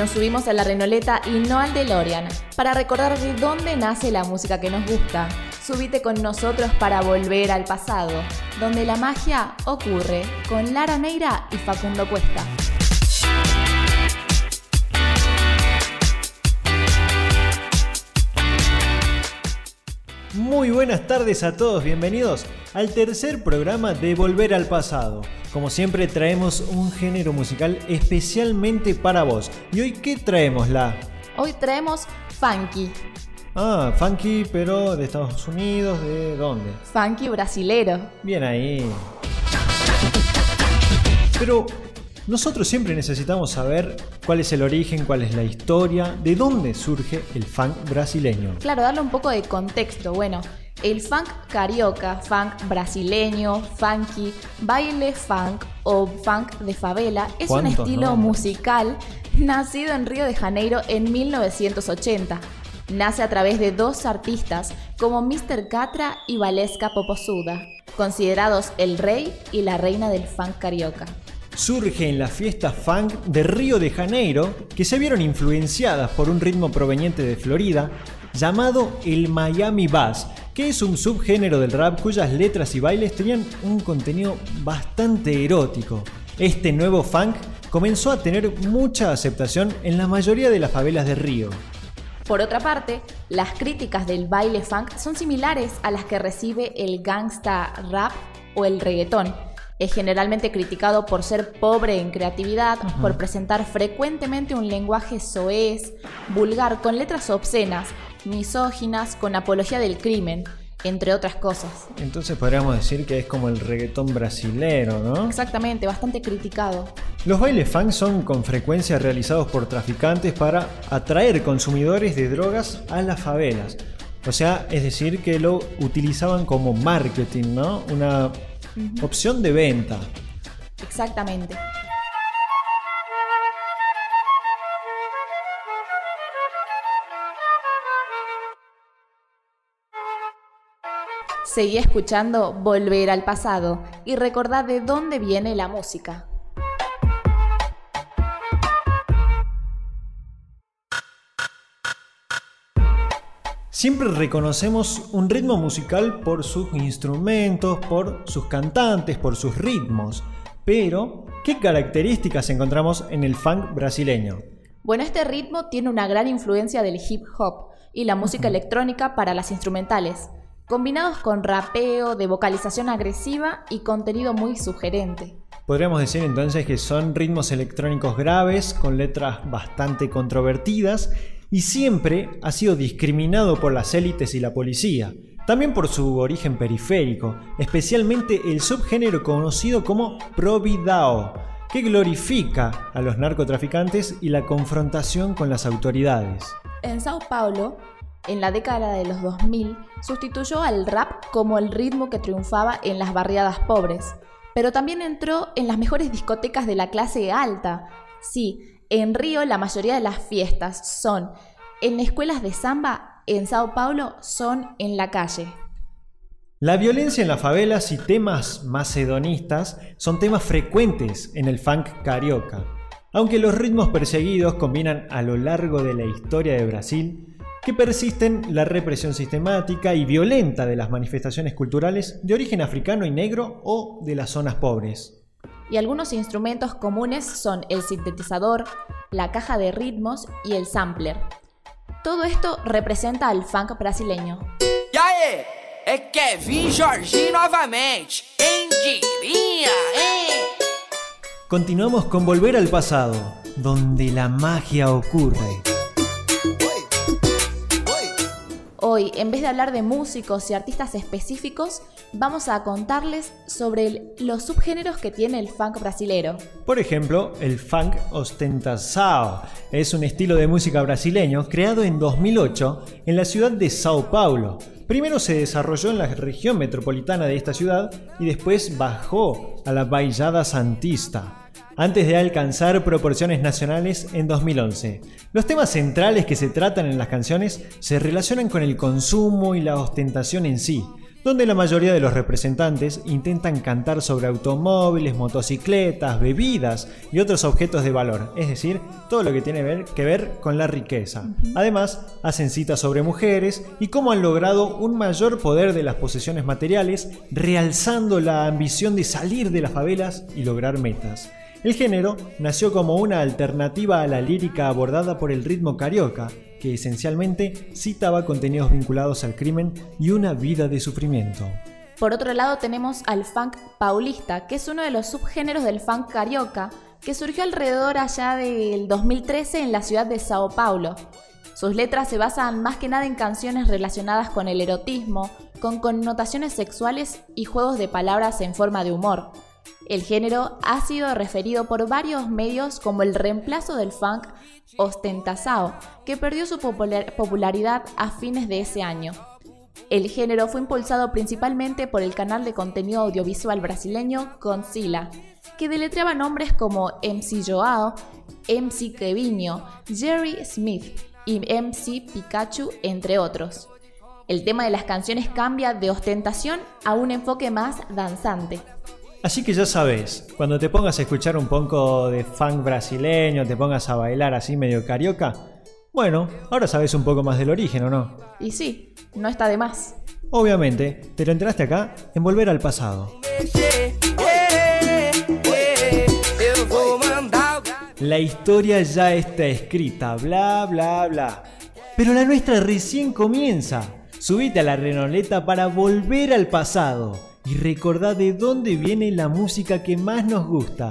Nos subimos a la Renoleta y no al DeLorean para recordar de dónde nace la música que nos gusta. Subite con nosotros para volver al pasado, donde la magia ocurre con Lara Neira y Facundo Cuesta. Muy buenas tardes a todos, bienvenidos al tercer programa de Volver al Pasado. Como siempre traemos un género musical especialmente para vos. ¿Y hoy qué traemos, La? Hoy traemos funky. Ah, funky, pero de Estados Unidos, ¿de dónde? Funky brasilero. Bien ahí. Pero nosotros siempre necesitamos saber cuál es el origen, cuál es la historia, de dónde surge el funk brasileño. Claro, darle un poco de contexto. Bueno, el funk carioca, funk brasileño, funky, baile funk o funk de favela es un estilo musical nacido en Río de Janeiro en 1980. Nace a través de dos artistas como Mr. Catra y Valesca Poposuda, considerados el rey y la reina del funk carioca surge en las fiestas funk de Río de Janeiro, que se vieron influenciadas por un ritmo proveniente de Florida, llamado el Miami Bass, que es un subgénero del rap cuyas letras y bailes tenían un contenido bastante erótico. Este nuevo funk comenzó a tener mucha aceptación en la mayoría de las favelas de Río. Por otra parte, las críticas del baile funk son similares a las que recibe el gangsta rap o el reggaetón, es generalmente criticado por ser pobre en creatividad, por presentar frecuentemente un lenguaje soez, vulgar, con letras obscenas, misóginas, con apología del crimen, entre otras cosas. Entonces podríamos decir que es como el reggaetón brasilero, ¿no? Exactamente, bastante criticado. Los bailes funk son con frecuencia realizados por traficantes para atraer consumidores de drogas a las favelas. O sea, es decir, que lo utilizaban como marketing, ¿no? Una Opción de venta. Exactamente. Seguí escuchando Volver al pasado y recordad de dónde viene la música. Siempre reconocemos un ritmo musical por sus instrumentos, por sus cantantes, por sus ritmos. Pero, ¿qué características encontramos en el funk brasileño? Bueno, este ritmo tiene una gran influencia del hip hop y la música electrónica para las instrumentales, combinados con rapeo, de vocalización agresiva y contenido muy sugerente. Podríamos decir entonces que son ritmos electrónicos graves, con letras bastante controvertidas y siempre ha sido discriminado por las élites y la policía, también por su origen periférico, especialmente el subgénero conocido como Providao, que glorifica a los narcotraficantes y la confrontación con las autoridades. En Sao Paulo, en la década de los 2000, sustituyó al rap como el ritmo que triunfaba en las barriadas pobres, pero también entró en las mejores discotecas de la clase alta. Sí, en Río la mayoría de las fiestas son en escuelas de samba, en Sao Paulo son en la calle. La violencia en las favelas y temas macedonistas son temas frecuentes en el funk carioca, aunque los ritmos perseguidos combinan a lo largo de la historia de Brasil que persisten la represión sistemática y violenta de las manifestaciones culturales de origen africano y negro o de las zonas pobres y algunos instrumentos comunes son el sintetizador, la caja de ritmos y el sampler. Todo esto representa al funk brasileño. E aí, é Kevin Jorginho. Quem diria, eh? Continuamos con Volver al pasado, donde la magia ocurre. Hoy, en vez de hablar de músicos y artistas específicos, vamos a contarles sobre los subgéneros que tiene el funk brasilero. Por ejemplo, el funk ostentação es un estilo de música brasileño creado en 2008 en la ciudad de Sao Paulo. Primero se desarrolló en la región metropolitana de esta ciudad y después bajó a la Baixada Santista antes de alcanzar proporciones nacionales en 2011. Los temas centrales que se tratan en las canciones se relacionan con el consumo y la ostentación en sí, donde la mayoría de los representantes intentan cantar sobre automóviles, motocicletas, bebidas y otros objetos de valor, es decir, todo lo que tiene que ver con la riqueza. Además, hacen citas sobre mujeres y cómo han logrado un mayor poder de las posesiones materiales, realzando la ambición de salir de las favelas y lograr metas. El género nació como una alternativa a la lírica abordada por el ritmo carioca, que esencialmente citaba contenidos vinculados al crimen y una vida de sufrimiento. Por otro lado tenemos al funk paulista, que es uno de los subgéneros del funk carioca, que surgió alrededor allá del 2013 en la ciudad de Sao Paulo. Sus letras se basan más que nada en canciones relacionadas con el erotismo, con connotaciones sexuales y juegos de palabras en forma de humor. El género ha sido referido por varios medios como el reemplazo del funk ostentazao, que perdió su popularidad a fines de ese año. El género fue impulsado principalmente por el canal de contenido audiovisual brasileño Concila, que deletreaba nombres como MC Joao, MC Kevinho, Jerry Smith y MC Pikachu, entre otros. El tema de las canciones cambia de ostentación a un enfoque más danzante. Así que ya sabes, cuando te pongas a escuchar un poco de funk brasileño, te pongas a bailar así medio carioca, bueno, ahora sabes un poco más del origen, ¿o no? Y sí, no está de más. Obviamente, te lo enteraste acá en Volver al Pasado. La historia ya está escrita, bla, bla, bla. Pero la nuestra recién comienza. Subite a la renoleta para volver al pasado y recordá de dónde viene la música que más nos gusta.